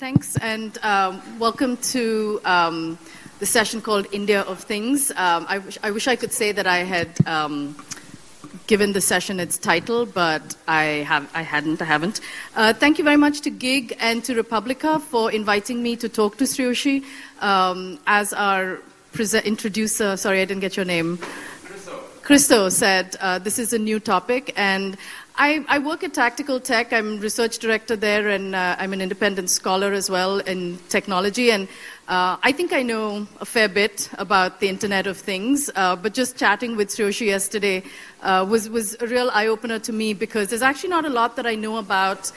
Thanks and um, welcome to um, the session called India of Things. Um, I, wish, I, wish, I could say that I had um, given the session its title, but I, have, I hadn't. I haven't. Uh, thank you very much to GIG and to Republica for inviting me to talk to Sreowshi um, as our introducer. Sorry, I didn't get your name. Christo said uh, this is a new topic, and I, I, work at Tactical Tech. I'm research director there, and uh, I'm an independent scholar as well in technology. And uh, I think I know a fair bit about the Internet of Things. Uh, but just chatting with Sreowshi yesterday uh, was was a real eye opener to me because there's actually not a lot that I know about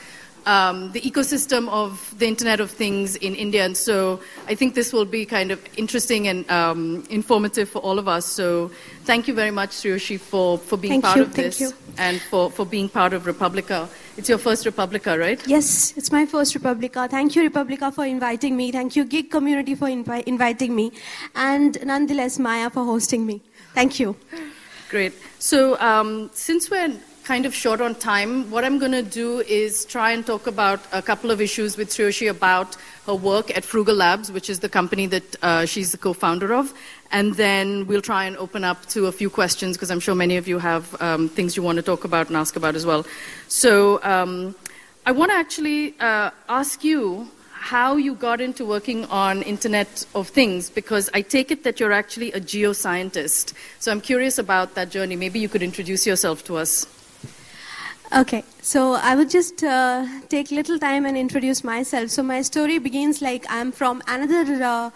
um, the ecosystem of the Internet of Things in India. And so I think this will be kind of interesting and um, informative for all of us. So thank you very much, Sreowshi, for, for being thank part you, of this you. and for, for being part of Republica. It's your first Republica, right? Yes, it's my first Republica. Thank you, Republica, for inviting me. Thank you, Gig Community, for invi- inviting me. And nonetheless, Maya, for hosting me. Thank you. Great. So um, since we're kind of short on time. What I'm going to do is try and talk about a couple of issues with Sreowshi about her work at Frugal Labs, which is the company that uh, she's the co-founder of. And then we'll try and open up to a few questions because I'm sure many of you have um, things you want to talk about and ask about as well. So um, I want to actually uh, ask you how you got into working on Internet of Things because I take it that you're actually a geoscientist. So I'm curious about that journey. Maybe you could introduce yourself to us. Okay, so I would just uh, take little time and introduce myself. So my story begins like I'm from another uh,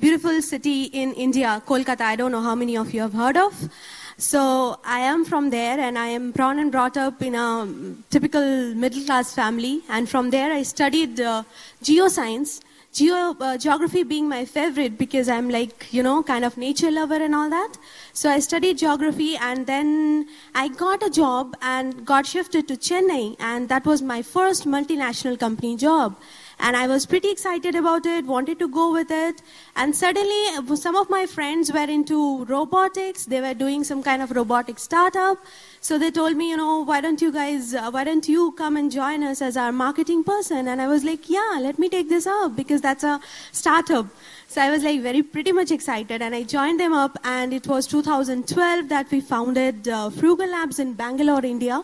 beautiful city in India, Kolkata. I don't know how many of you have heard of. So I am from there, and I am born and brought up in a typical middle class family. And from there, I studied uh, geoscience Geo, uh, geography being my favorite because I'm like, you know, kind of nature lover and all that. So I studied geography and then I got a job and got shifted to Chennai and that was my first multinational company job. And I was pretty excited about it, wanted to go with it. And suddenly, some of my friends were into robotics. They were doing some kind of robotic startup. So they told me, you know, why don't you guys, uh, why don't you come and join us as our marketing person? And I was like, yeah, let me take this up because that's a startup. So I was like very pretty much excited and I joined them up and it was 2012 that we founded uh, Frugal Labs in Bangalore, India.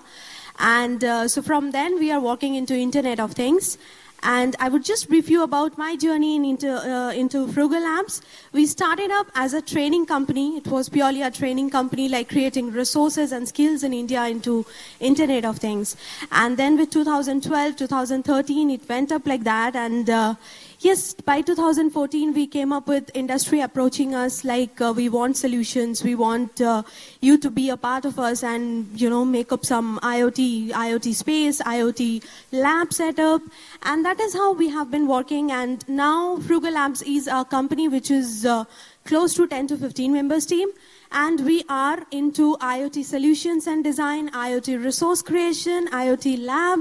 And uh, so from then we are walking into Internet of Things. And I would just brief you about my journey into, uh, into Frugal Labs. We started up as a training company. It was purely a training company, like creating resources and skills in India into Internet of Things. And then with 2012, 2013, it went up like that. And uh, Yes, by 2014, we came up with industry approaching us like uh, we want solutions, we want uh, you to be a part of us and you know make up some IoT, IoT space, IoT lab setup, and that is how we have been working. And now Frugal Labs is a company which is uh, close to 10 to 15 members team. And we are into IoT solutions and design, IoT resource creation, IoT lab,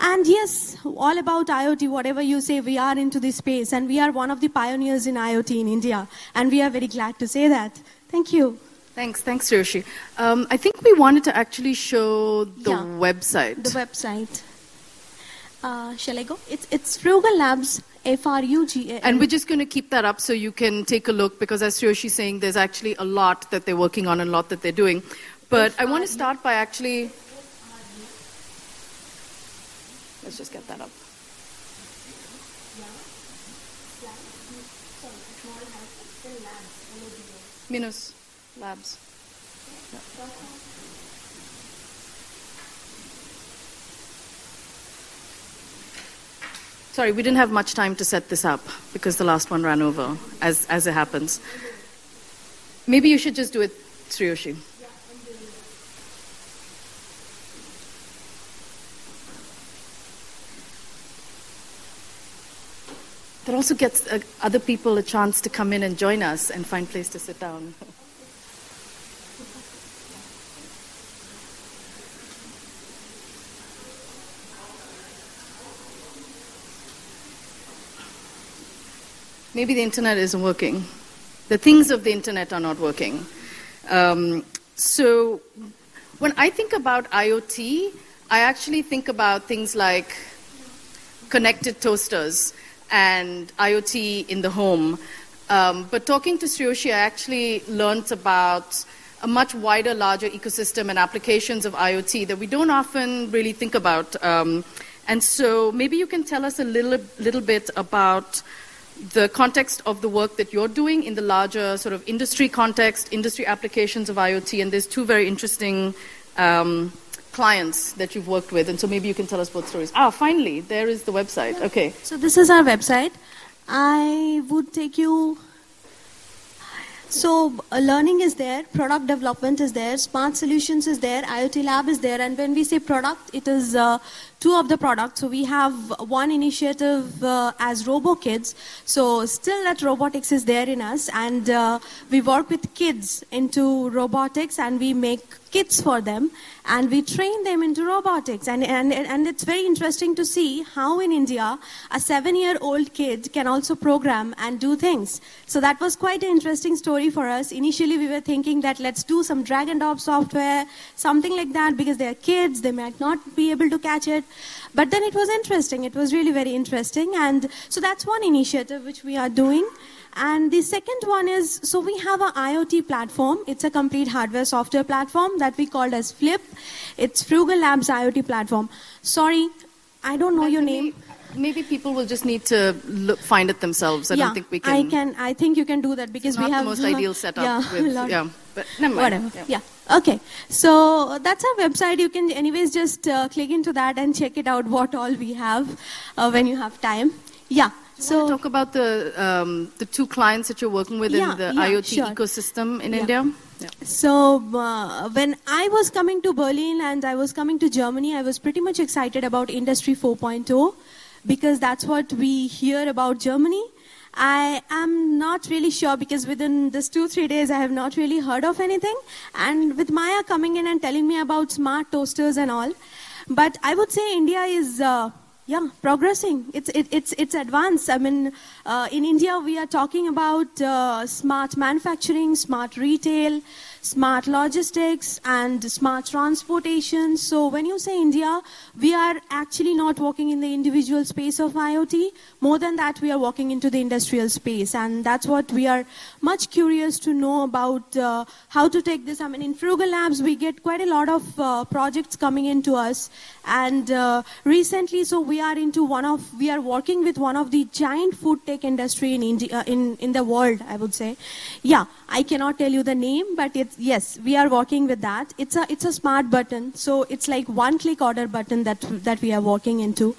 and yes, all about IoT, whatever you say, we are into this space and we are one of the pioneers in IoT in India. And we are very glad to say that. Thank you. Thanks, thanks, Yoshi. Um, I think we wanted to actually show the yeah, website. The website. Uh, shall I go? It's, it's Frugal Labs, F-R-U-G-A. And we're just going to keep that up so you can take a look because as Yoshi saying, there's actually a lot that they're working on and a lot that they're doing. But I want to start by actually Let's just get that up. Minus labs. Sorry, we didn't have much time to set this up because the last one ran over, as, as it happens. Maybe you should just do it, Sreowshi. That also gets uh, other people a chance to come in and join us and find place to sit down. Maybe the internet isn't working. The things of the internet are not working. Um, so when I think about IoT, I actually think about things like connected toasters and IoT in the home. Um, but talking to Sreowshi, I actually learned about a much wider, larger ecosystem and applications of IoT that we don't often really think about. Um, and so maybe you can tell us a little, little bit about the context of the work that you're doing in the larger sort of industry context, industry applications of IoT, and there's two very interesting um, clients that you've worked with, and so maybe you can tell us both stories. Ah, finally, there is the website. Yeah. Okay. So this is our website. I would take you. So uh, learning is there, product development is there, smart solutions is there, IoT lab is there, and when we say product, it is uh, two of the products. So we have one initiative uh, as RoboKids. So still that robotics is there in us, and uh, we work with kids into robotics, and we make kits for them. And we train them into robotics. And, and, and it's very interesting to see how in india a seven year old kid can also program and do things. So that was quite an interesting story for us. Initially we were thinking that let's do some drag and drop software something like that because they're kids. They might not be able to catch it but then it was interesting it was really very interesting and so that's one initiative which we are doing and the second one is so we have an IoT platform. It's a complete hardware software platform that we called as Flip. It's Frugal Labs IoT platform. Sorry, I don't know your name. Maybe people will just need to look, find it themselves. I yeah, don't think we can. I can. I think you can do that because we have the most ideal setup. Yeah, with, yeah. But never mind. Whatever. Yeah. yeah. Okay. So that's our website. You can, anyways, just uh, click into that and check it out. What all we have uh, when you have time. Yeah. So talk about the um, the two clients that you're working with yeah, in the yeah, IoT sure. ecosystem in yeah. India. So uh, when I was coming to Berlin and I was coming to Germany, I was pretty much excited about Industry 4.0 because that's what we hear about Germany. I am not really sure because within this two, three days, I have not really heard of anything. And with Maya coming in and telling me about smart toasters and all, but I would say India is uh, yeah, progressing. It's it, it's it's advanced. I mean, uh, in India we are talking about uh, smart manufacturing, smart retail, smart logistics, and smart transportation. So when you say India, we are actually not walking in the individual space of IoT. More than that, we are walking into the industrial space, and that's what we are much curious to know about uh, how to take this. I mean, in Frugal Labs, we get quite a lot of uh, projects coming into us, and uh, recently, so we are into one of we are working with one of the giant food tech industry in India in in the world. I would say, yeah, I cannot tell you the name, but yes, we are working with that. It's a it's a smart button, so it's like one click order button that that we are working into.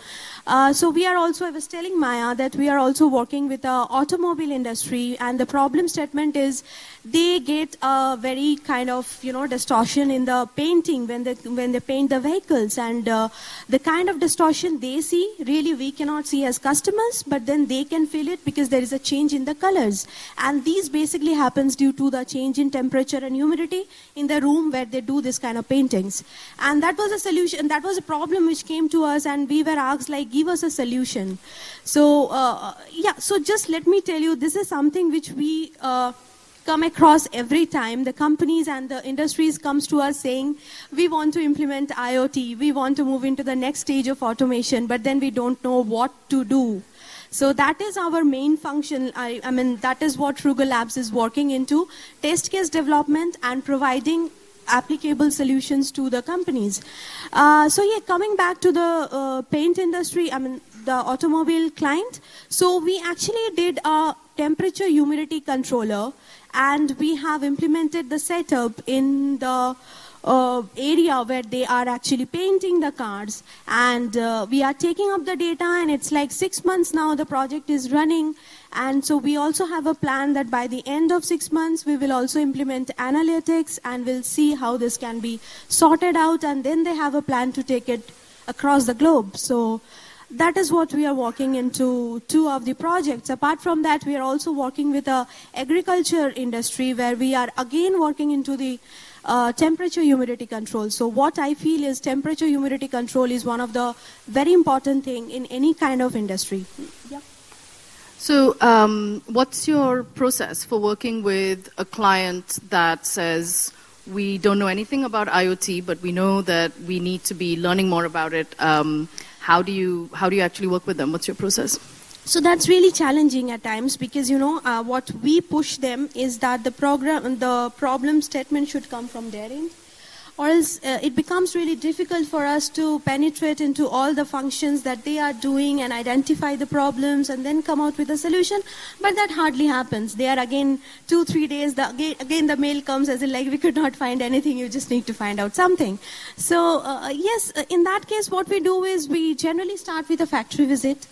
Uh, so we are also, I was telling Maya that we are also working with the automobile industry, and the problem statement is they get a very kind of you know distortion in the painting when they when they paint the vehicles, and uh, the kind of distortion they see really we cannot see as customers, but then they can feel it because there is a change in the colors, and these basically happens due to the change in temperature and humidity in the room where they do this kind of paintings, and that was a solution. That was a problem which came to us, and we were asked like give us a solution. So uh, yeah, so just let me tell you, this is something which we. Uh, come across every time. The companies and the industries comes to us saying we want to implement iot. We want to move into the next stage of automation but then we don't know what to do. So that is our main function. I, I mean that is what frugal labs is working into test case development and providing applicable solutions to the companies. Uh, so yeah coming back to the uh, paint industry i mean the automobile client. So we actually did a temperature humidity controller and we have implemented the setup in the uh, area where they are actually painting the cars. And uh, we are taking up the data and it's like six months now the project is running. And so we also have a plan that by the end of six months we will also implement analytics and we'll see how this can be sorted out. And then they have a plan to take it across the globe. So that is what we are working into two of the projects. Apart from that, we are also working with the agriculture industry where we are again working into the uh, temperature humidity control. So what I feel is temperature humidity control is one of the very important thing in any kind of industry. Yep. So um, what's your process for working with a client that says, we don't know anything about IoT, but we know that we need to be learning more about it. Um, how do you how do you actually work with them? What's your process? So that's really challenging at times because you know uh, what we push them is that the program the problem statement should come from their end or else uh, it becomes really difficult for us to penetrate into all the functions that they are doing and identify the problems and then come out with a solution. But that hardly happens. They are again two, three days, the, again, again, the mail comes as in like, we could not find anything, you just need to find out something. So, uh, yes, uh, in that case, what we do is we generally start with a factory visit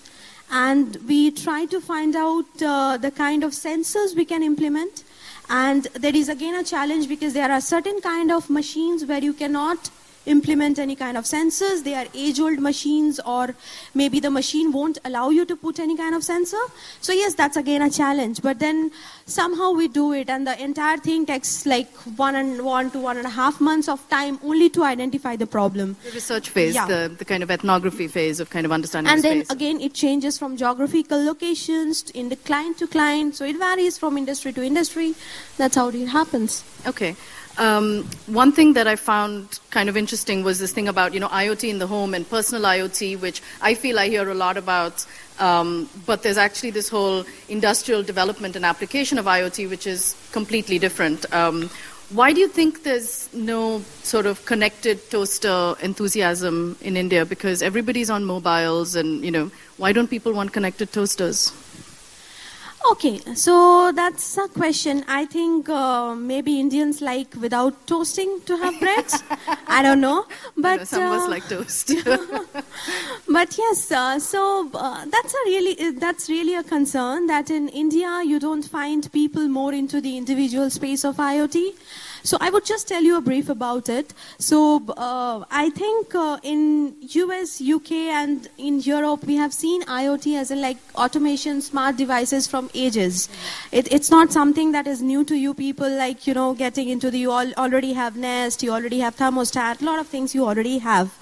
and we try to find out uh, the kind of sensors we can implement and there is again a challenge because there are certain kind of machines where you cannot implement any kind of sensors. They are age-old machines or maybe the machine won't allow you to put any kind of sensor. So yes, that's again a challenge. But then somehow we do it and the entire thing takes like one and one to one and a half months of time only to identify the problem. The research phase, yeah. the, the kind of ethnography phase of kind of understanding And the then again, it changes from geographical locations to in the client to client. So it varies from industry to industry. That's how it happens. Okay. Um, one thing that I found kind of interesting was this thing about you know IoT in the home and personal IoT, which I feel I hear a lot about. Um, but there's actually this whole industrial development and application of IoT, which is completely different. Um, why do you think there's no sort of connected toaster enthusiasm in India? Because everybody's on mobiles, and you know, why don't people want connected toasters? Okay, so that's a question. I think uh, maybe Indians like without toasting to have breads. I don't know, but some uh, of us uh, like toast. but yes, uh, so uh, that's a really that's really a concern that in India you don't find people more into the individual space of IoT. So I would just tell you a brief about it. So uh, I think uh, in US, UK, and in Europe, we have seen IoT as in like automation, smart devices from ages. It, it's not something that is new to you people, like you know, getting into the you all, already have Nest, you already have thermostat, a lot of things you already have.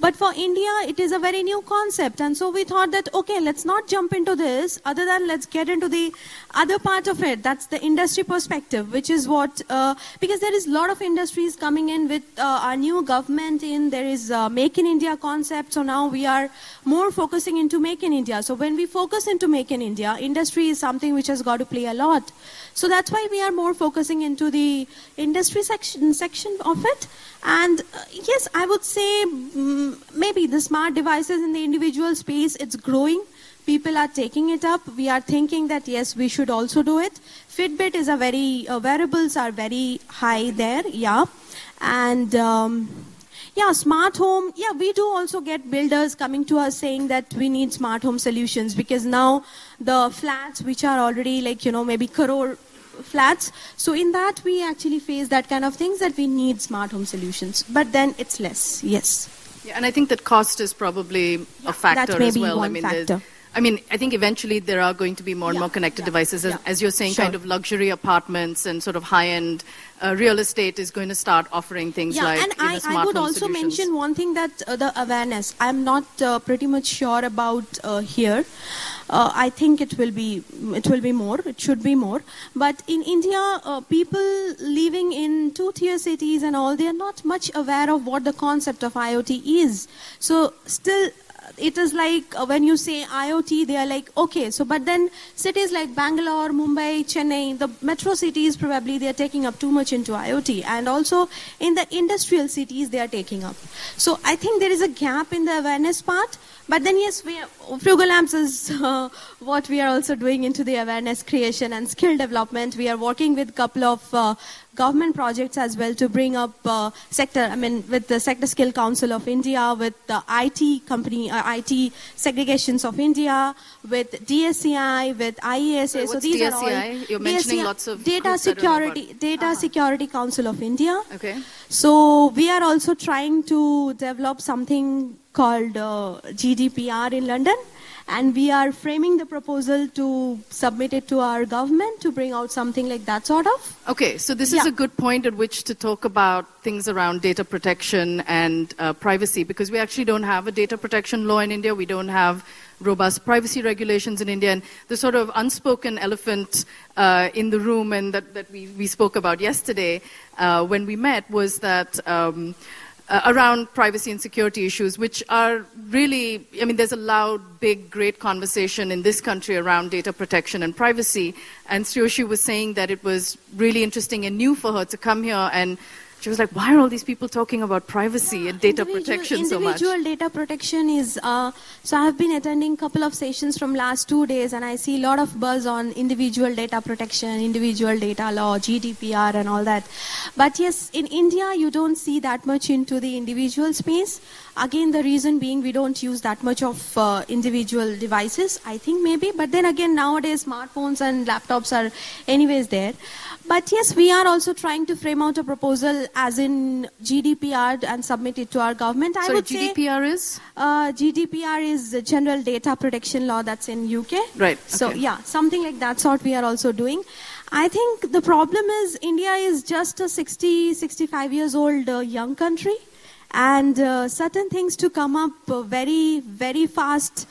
But for India, it is a very new concept. And so we thought that, okay, let's not jump into this, other than let's get into the other part of it. That's the industry perspective, which is what, uh, because there is a lot of industries coming in with uh, our new government in, there is uh, Make in India concept. So now we are more focusing into Make in India. So when we focus into Make in India, industry is something which has got to play a lot. So that's why we are more focusing into the industry section, section of it. And uh, yes, I would say um, maybe the smart devices in the individual space, it's growing. People are taking it up. We are thinking that yes, we should also do it. Fitbit is a very, uh, wearables are very high there, yeah. And um, yeah, smart home. Yeah, we do also get builders coming to us saying that we need smart home solutions because now the flats which are already like, you know, maybe crore flats. So in that, we actually face that kind of things that we need smart home solutions. But then it's less, yes. Yeah, and I think that cost is probably yeah, a factor that may as well. I mean, factor. I mean, I think eventually there are going to be more and yeah, more connected yeah, devices. As, yeah. as, you're saying, sure. kind of luxury apartments and sort of high-end uh, real estate is going to start offering things yeah, like and you know, I, I would also solutions. mention one thing that uh, the awareness. I'm not uh, pretty much sure about uh, here. Uh, I think it will be it will be more. It should be more. But in India, uh, people living in two-tier cities and all, they are not much aware of what the concept of IoT is. So still, it is like uh, when you say IoT, they are like, okay, so but then cities like Bangalore, Mumbai, Chennai, the metro cities probably they are taking up too much into IoT. And also in the industrial cities, they are taking up. So I think there is a gap in the awareness part. But then, yes, we Frugal Labs is uh, what we are also doing into the awareness creation and skill development. We are working with a couple of uh, government projects as well to bring up uh, sector, I mean, with the Sector Skill Council of India, with the IT company, uh, IT segregations of India, with DSCI, with IESA. so these DSCI? are all You're mentioning DSCI, lots of Data Security, Data uh-huh. Security Council of India. Okay. So we are also trying to develop something called uh, GDPR in London and we are framing the proposal to submit it to our government to bring out something like that sort of. Okay, so this yeah. is a good point at which to talk about things around data protection and uh, privacy because we actually don't have a data protection law in India. We don't have robust privacy regulations in India. And the sort of unspoken elephant uh, in the room and that, that we, we spoke about yesterday uh, when we met was that. Um, uh, around privacy and security issues, which are really, I mean, there's a loud, big, great conversation in this country around data protection and privacy. And Sreowshi was saying that it was really interesting and new for her to come here and she was like, why are all these people talking about privacy and data protection so much? Individual data protection is, uh, so I've been attending a couple of sessions from last two days and I see a lot of buzz on individual data protection, individual data law, GDPR and all that. But yes, in India, you don't see that much into the individual space. Again, the reason being we don't use that much of uh, individual devices, I think maybe. But then again, nowadays smartphones and laptops are anyways there. But yes, we are also trying to frame out a proposal as in GDPR and submit it to our government. I would GDPR say, is? Uh, GDPR is the General Data Protection Law that's in UK. Right. So yeah, something like that sort we are also doing. I think the problem is India is just a 60, 65 years old uh, young country, and uh, certain things to come up uh, very, very fast.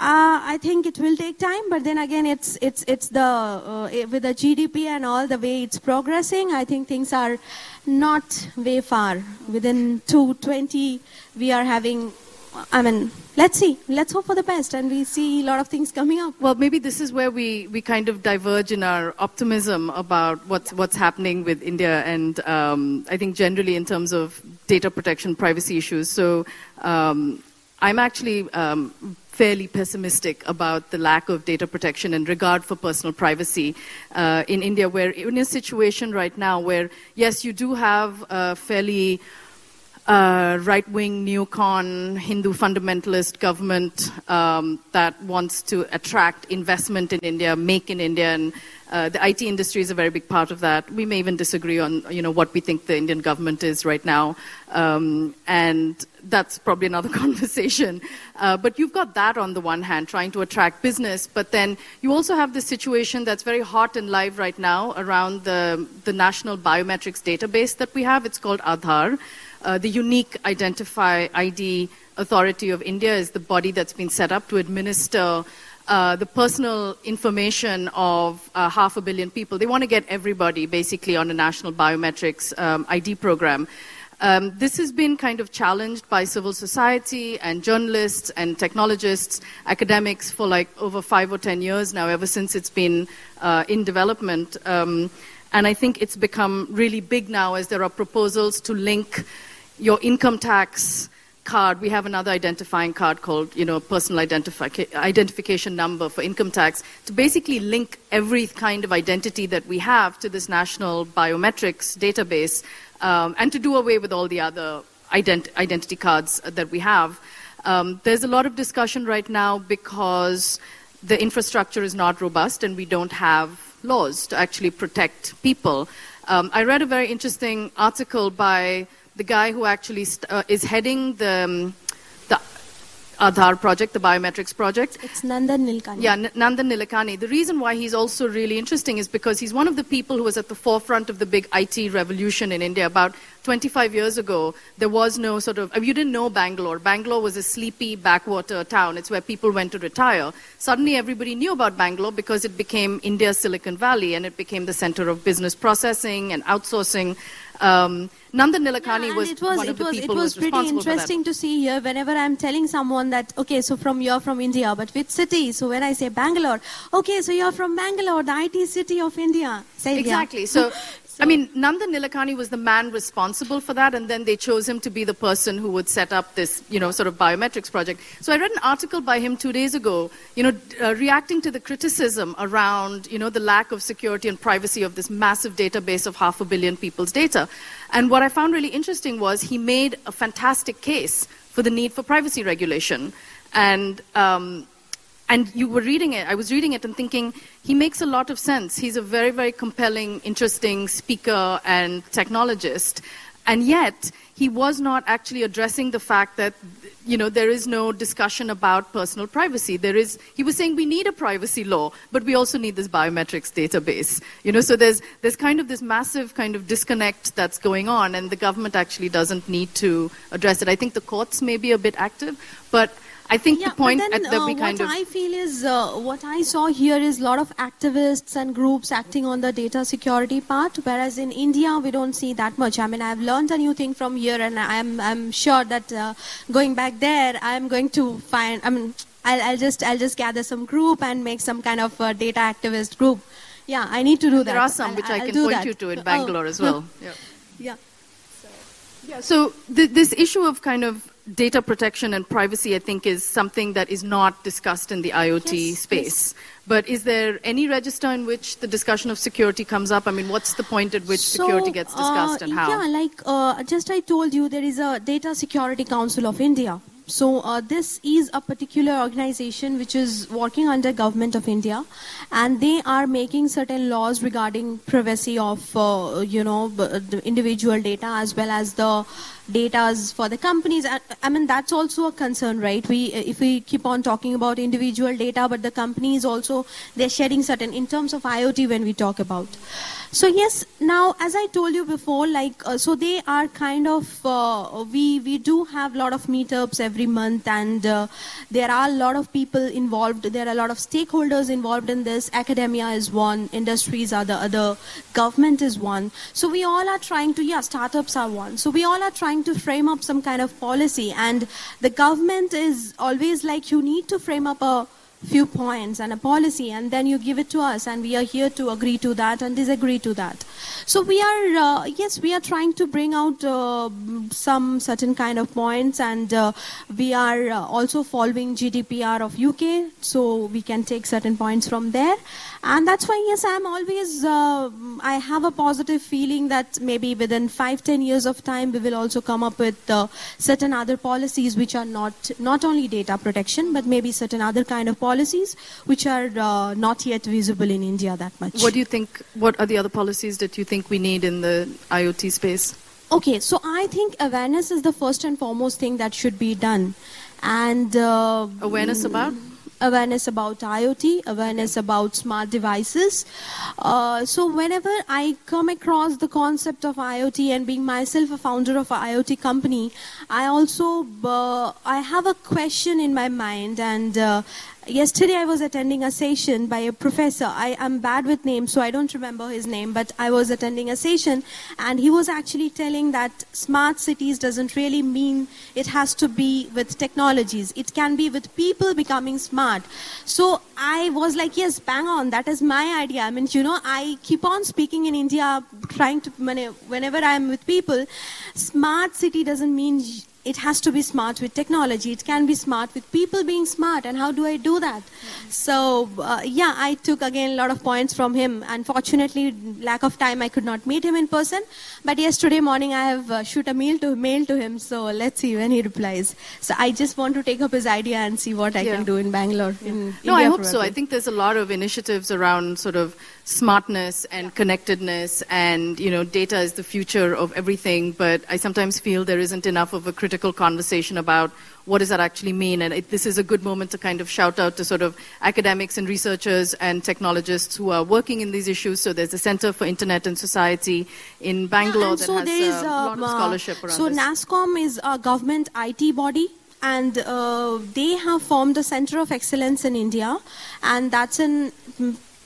Uh, I think it will take time, but then again, it's it's it's the uh, with the GDP and all the way it's progressing. I think things are not way far. Within 220, we are having. I mean, let's see. Let's hope for the best, and we see a lot of things coming up. Well, maybe this is where we, we kind of diverge in our optimism about what's what's happening with India, and um, I think generally in terms of data protection, privacy issues. So. Um, I'm actually um, fairly pessimistic about the lack of data protection and regard for personal privacy uh, in India. We're in a situation right now where, yes, you do have a fairly uh, right wing, neocon, Hindu fundamentalist government um, that wants to attract investment in India, make in India, and uh, the IT industry is a very big part of that. We may even disagree on you know what we think the Indian government is right now, um, and that's probably another conversation. Uh, but you've got that on the one hand, trying to attract business, but then you also have this situation that's very hot and live right now around the the national biometrics database that we have. It's called Aadhaar. Uh, the unique identify ID authority of India is the body that's been set up to administer uh, the personal information of uh, half a billion people. They want to get everybody basically on a national biometrics um, ID program. Um, this has been kind of challenged by civil society and journalists and technologists, academics for like over five or ten years now, ever since it's been uh, in development. Um, and I think it's become really big now as there are proposals to link your income tax card, we have another identifying card called, you know, personal identifi- identification number for income tax to basically link every kind of identity that we have to this national biometrics database um, and to do away with all the other ident- identity cards that we have. Um, there's a lot of discussion right now because the infrastructure is not robust and we don't have laws to actually protect people. Um, I read a very interesting article by the guy who actually st- uh, is heading the, um, the Aadhaar project, the biometrics project. It's Nandan Nilekani. Yeah, N- Nandan Nilekani. The reason why he's also really interesting is because he's one of the people who was at the forefront of the big IT revolution in India. About 25 years ago, there was no sort of, you didn't know Bangalore. Bangalore was a sleepy backwater town. It's where people went to retire. Suddenly everybody knew about Bangalore because it became India's Silicon Valley and it became the center of business processing and outsourcing. Um, Nandan Nilekani yeah, was, it was one of it the was, people it was responsible pretty interesting to see here whenever I'm telling someone that okay so from you're from India but which city? So when I say Bangalore okay so you're from Bangalore the IT city of India. Say exactly. So So, I mean, Nandan Nilekani was the man responsible for that, and then they chose him to be the person who would set up this, you know, sort of biometrics project. So I read an article by him two days ago, you know, uh, reacting to the criticism around, you know, the lack of security and privacy of this massive database of half a billion people's data. And what I found really interesting was he made a fantastic case for the need for privacy regulation. And um, and you were reading it, I was reading it and thinking, he makes a lot of sense. He's a very, very compelling, interesting speaker and technologist. And yet, he was not actually addressing the fact that, you know, there is no discussion about personal privacy. There is, he was saying we need a privacy law, but we also need this biometrics database. You know, so there's, there's kind of this massive kind of disconnect that's going on, and the government actually doesn't need to address it. I think the courts may be a bit active, but I think yeah, the point then, at that uh, we kind what of I feel is uh, what I saw here is a lot of activists and groups acting on the data security part, whereas in India we don't see that much. I mean, I've learned a new thing from here, and I'm I'm sure that uh, going back there, I'm going to find. I mean, I'll, I'll just I'll just gather some group and make some kind of uh, data activist group. Yeah, I need to do that. there are some I'll- which I I'll can point that. you to in Oh, Bangalore as well. Yeah. Yeah. Yeah, so th- this issue of kind of data protection and privacy, I think, is something that is not discussed in the IoT Yes, space. But is there any register in which the discussion of security comes up? I mean, what's the point at which security gets discussed uh, and how? Yeah, like uh, just I told you, there is a Data Security Council of India. So uh, this is a particular organization which is working under government of India, and they are making certain laws regarding privacy of uh, you know the individual data as well as the datas for the companies. I, mean that's also a concern, right? We if we keep on talking about individual data, but the companies also they're shedding certain in terms of IoT when we talk about. So yes, now as I told you before, like uh, so they are kind of uh, we we do have a lot of meetups every month, and uh, there are a lot of people involved. There are a lot of stakeholders involved in this. Academia is one, industries are the other, government is one. So we all are trying to yeah, startups are one. So we all are trying to frame up some kind of policy, and the government is always like you need to frame up a few points and a policy and then you give it to us and we are here to agree to that and disagree to that. So we are uh, yes we are trying to bring out uh, some certain kind of points and uh, we are uh, also following gdpr of uk so we can take certain points from there. And that's why yes i'm always uh, i have a positive feeling that maybe within 5 10 years of time we will also come up with uh, certain other policies which are not not only data protection but maybe certain other kind of policies which are uh, not yet visible in india that much What do you think? What are the other policies that you think we need in the IoT space? Okay, so I think awareness is the first and foremost thing that should be done, and uh, Awareness about? awareness about IoT, awareness about smart devices. Uh, so whenever I come across the concept of IoT and being myself a founder of a IoT company, I also uh, I have a question in my mind and. Uh, Yesterday, I was attending a session by a professor. I am bad with names, so I don't remember his name, but I was attending a session, and he was actually telling that smart cities doesn't really mean it has to be with technologies. It can be with people becoming smart. So I was like, yes, bang on. That is my idea. I mean, you know, I keep on speaking in India, trying to, whenever I'm with people, smart city doesn't mean it has to be smart with technology. It can be smart with people being smart. And how do I do that? So, uh, yeah, I took again a lot of points from him. Unfortunately, lack of time, I could not meet him in person. But yesterday morning, I have uh, shoot a mail to mail to him. So let's see when he replies. So I just want to take up his idea and see what I Yeah. can do in Bangalore. In No, I India hope so. I think there's a lot of initiatives around sort of smartness and connectedness, and you know, data is the future of everything. But I sometimes feel there isn't enough of a critical conversation about what does that actually mean. And it, this is a good moment to kind of shout out to sort of academics and researchers and technologists who are working in these issues. So there's a Center for Internet and Society in Bangalore and that so has there is uh, a lot of um, uh, scholarship around so this. NASSCOM is a government IT body. And uh, they have formed a center of excellence in India, and that's in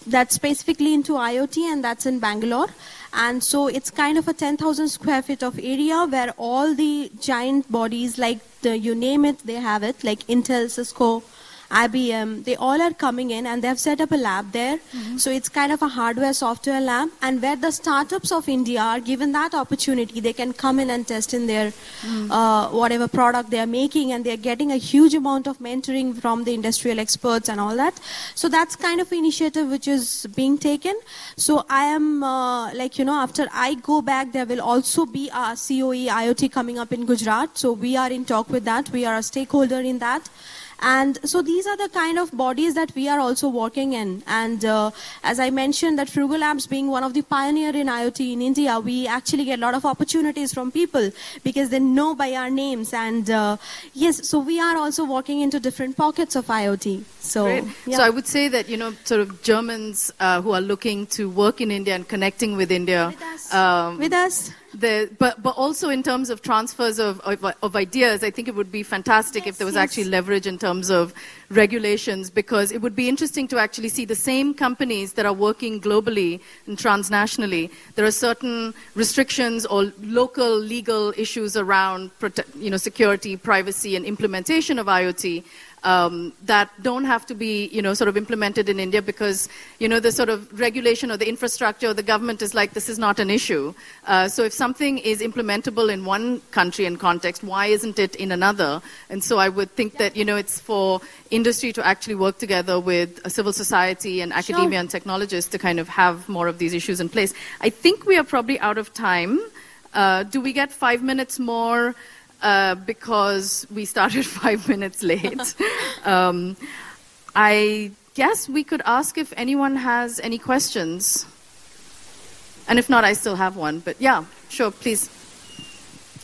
that's specifically into IoT, and that's in Bangalore. And so it's kind of a 10,000 square feet of area where all the giant bodies, like the, you name it, they have it, like Intel, Cisco, IBM, they all are coming in and they have set up a lab there. So it's kind of a hardware software lab, and where the startups of India are given that opportunity, they can come in and test in their uh, whatever product they are making, and they are getting a huge amount of mentoring from the industrial experts and all that. So that's kind of initiative which is being taken. So I am uh, like you know after I go back, there will also be a COE IoT coming up in Gujarat. So we are in talk with that. We are a stakeholder in that. And so these are the kind of bodies that we are also working in. And uh, as I mentioned, that Frugal Labs being one of the pioneer in IoT in India, we actually get a lot of opportunities from people because they know by our names. And uh, yes, so we are also working into different pockets of IoT. So, yeah. So I would say that you know, sort of Germans uh, who are looking to work in India and connecting with India, With us. um, with us, the, but, but also in terms of transfers of, of, of ideas, I think it would be fantastic Yes, if there was yes. actually leverage in terms of regulations because it would be interesting to actually see the same companies that are working globally and transnationally. There are certain restrictions or local legal issues around you know, security, privacy, and implementation of IoT um, that don't have to be, you know, sort of implemented in India because, you know, the sort of regulation or the infrastructure or the government is like, this is not an issue. Uh, so if something is implementable in one country and context, why isn't it in another? And so I would think that, you know, it's for industry to actually work together with a civil society and academia and technologists to kind of have more of these issues in place. I think we are probably out of time. Uh, do we get five minutes more? Uh, because we started five minutes late. um, I guess we could ask if anyone has any questions. And if not, I still have one. But yeah, sure, please.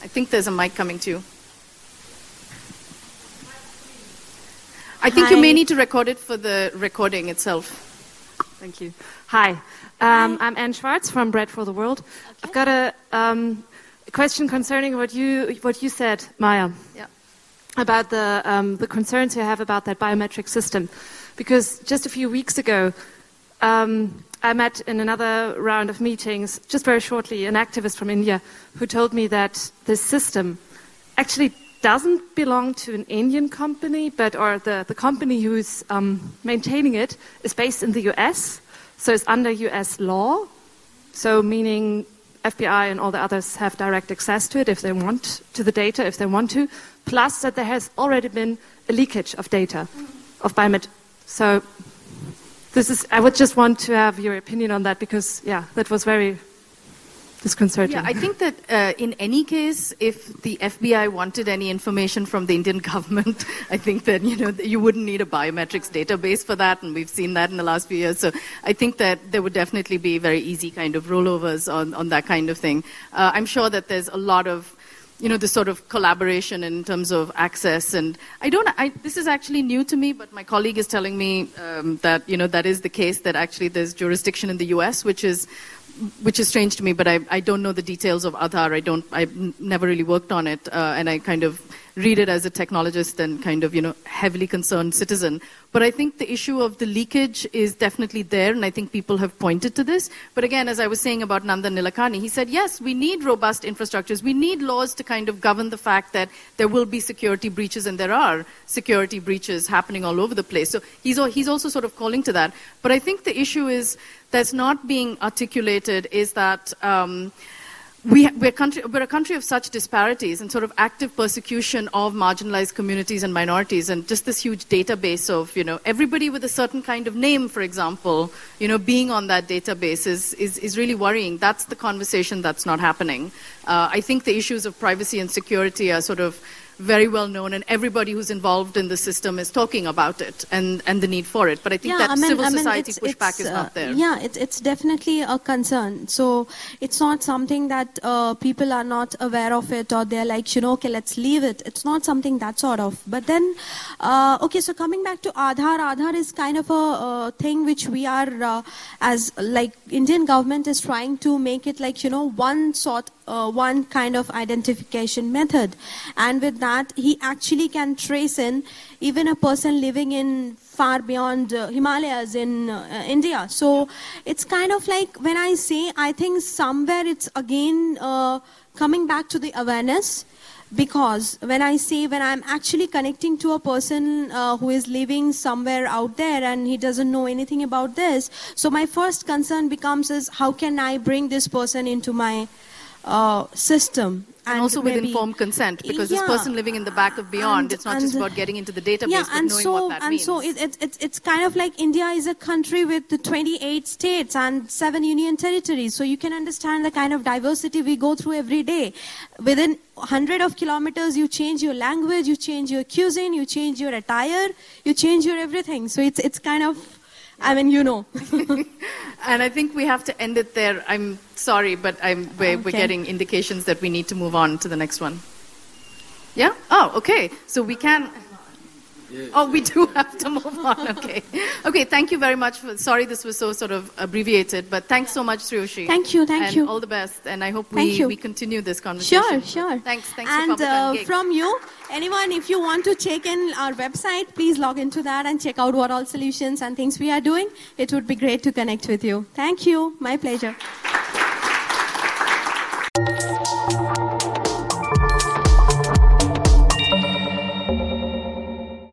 I think there's a mic coming to you. I think you may need to record it for the recording itself. Thank you. Hi, um, I'm Anne Schwartz from Bread for the World. I've got a, um, a question concerning what you what you said, Maya, Yeah. about the um, the concerns you have about that biometric system, because just a few weeks ago. Um, I met in another round of meetings, just very shortly, an activist from India who told me that this system actually doesn't belong to an Indian company, but or the, the company who's um, maintaining it is based in the US, so it's under US law. So meaning FBI and all the others have direct access to it if they want to the data, if they want to. Plus that there has already been a leakage of data of biomet. So this is. I would just want to have your opinion on that because yeah, that was very disconcerting. Yeah, I think that uh, in any case, if the FBI wanted any information from the Indian government, I think that you know you wouldn't need a biometrics database for that, and we've seen that in the last few years. So I think that there would definitely be very easy kind of rollovers on, on that kind of thing. Uh, I'm sure that there's a lot of you know, the sort of collaboration in terms of access. And I don't, I, this is actually new to me, but my colleague is telling me um, that, you know, that is the case, that actually there's jurisdiction in the US, which is, which is strange to me, but I, I don't know the details of Aadhaar. I don't, I've never really worked on it, uh, and I kind of read it as a technologist and kind of, you know, heavily concerned citizen. But I think the issue of the leakage is definitely there, and I think people have pointed to this. But again, as I was saying about Nandan Nilekani, he said, yes, we need robust infrastructures. We need laws to kind of govern the fact that there will be security breaches, and there are security breaches happening all over the place. So he's, he's also sort of calling to that. But I think the issue is that's not being articulated is that. Um, we, we're, country, we're a country of such disparities and sort of active persecution of marginalized communities and minorities, and just this huge database of, you know, everybody with a certain kind of name, for example, you know, being on that database is, is, is really worrying. That's the conversation that's not happening. Uh, I think the issues of privacy and security are sort of very well known, and everybody who's involved in the system is talking about it and, and the need for it. But I think that civil society it's- pushback it's, is uh, not there. Yeah, it's, it's definitely a concern. So it's not something that uh, people are not aware of it or they're like, you know, okay, let's leave it. It's not something that sort of. But then, uh, okay, so coming back to Aadhaar, Aadhaar is kind of a uh, thing which we are, uh, as like Indian government is trying to make it like, you know, one sort uh, one kind of identification method. And with that, he actually can trace in even a person living in far beyond uh, Himalayas in uh, India. So it's kind of like when I say, I think somewhere it's again uh, coming back to the awareness. Because when I say, when I'm actually connecting to a person uh, who is living somewhere out there and he doesn't know anything about this, so my first concern becomes is how can I bring this person into my uh, system. and also with maybe- informed consent, because Yeah. this person living in the back of Beyond, And- it's not just about getting into the database, yeah, but and knowing so what that and means. so it, it, it, it's kind of like India is a country with the 28 states and seven union territories. So you can understand the kind of diversity we go through every day. Within 100 of kilometers, you change your language, you change your cuisine, you change your attire, you change your everything. So it's it's kind of, I mean, you know. And I think we have to end it there. I'm sorry, but I'm, we're, we're getting indications that we need to move on to the next one. Yeah? Oh, okay. So we can. Oh, we do have to move on. Okay. Okay, thank you very much. For, sorry this was so sort of abbreviated, but thanks so much, Sreowshi. Thank you, thank and you. all the best, and I hope we, we continue this conversation. Sure, sure. Thanks, thanks and, uh, from you, anyone, if you want to check in our website, please log into that and check out what all solutions and things we are doing. It would be great to connect with you. Thank you. My pleasure.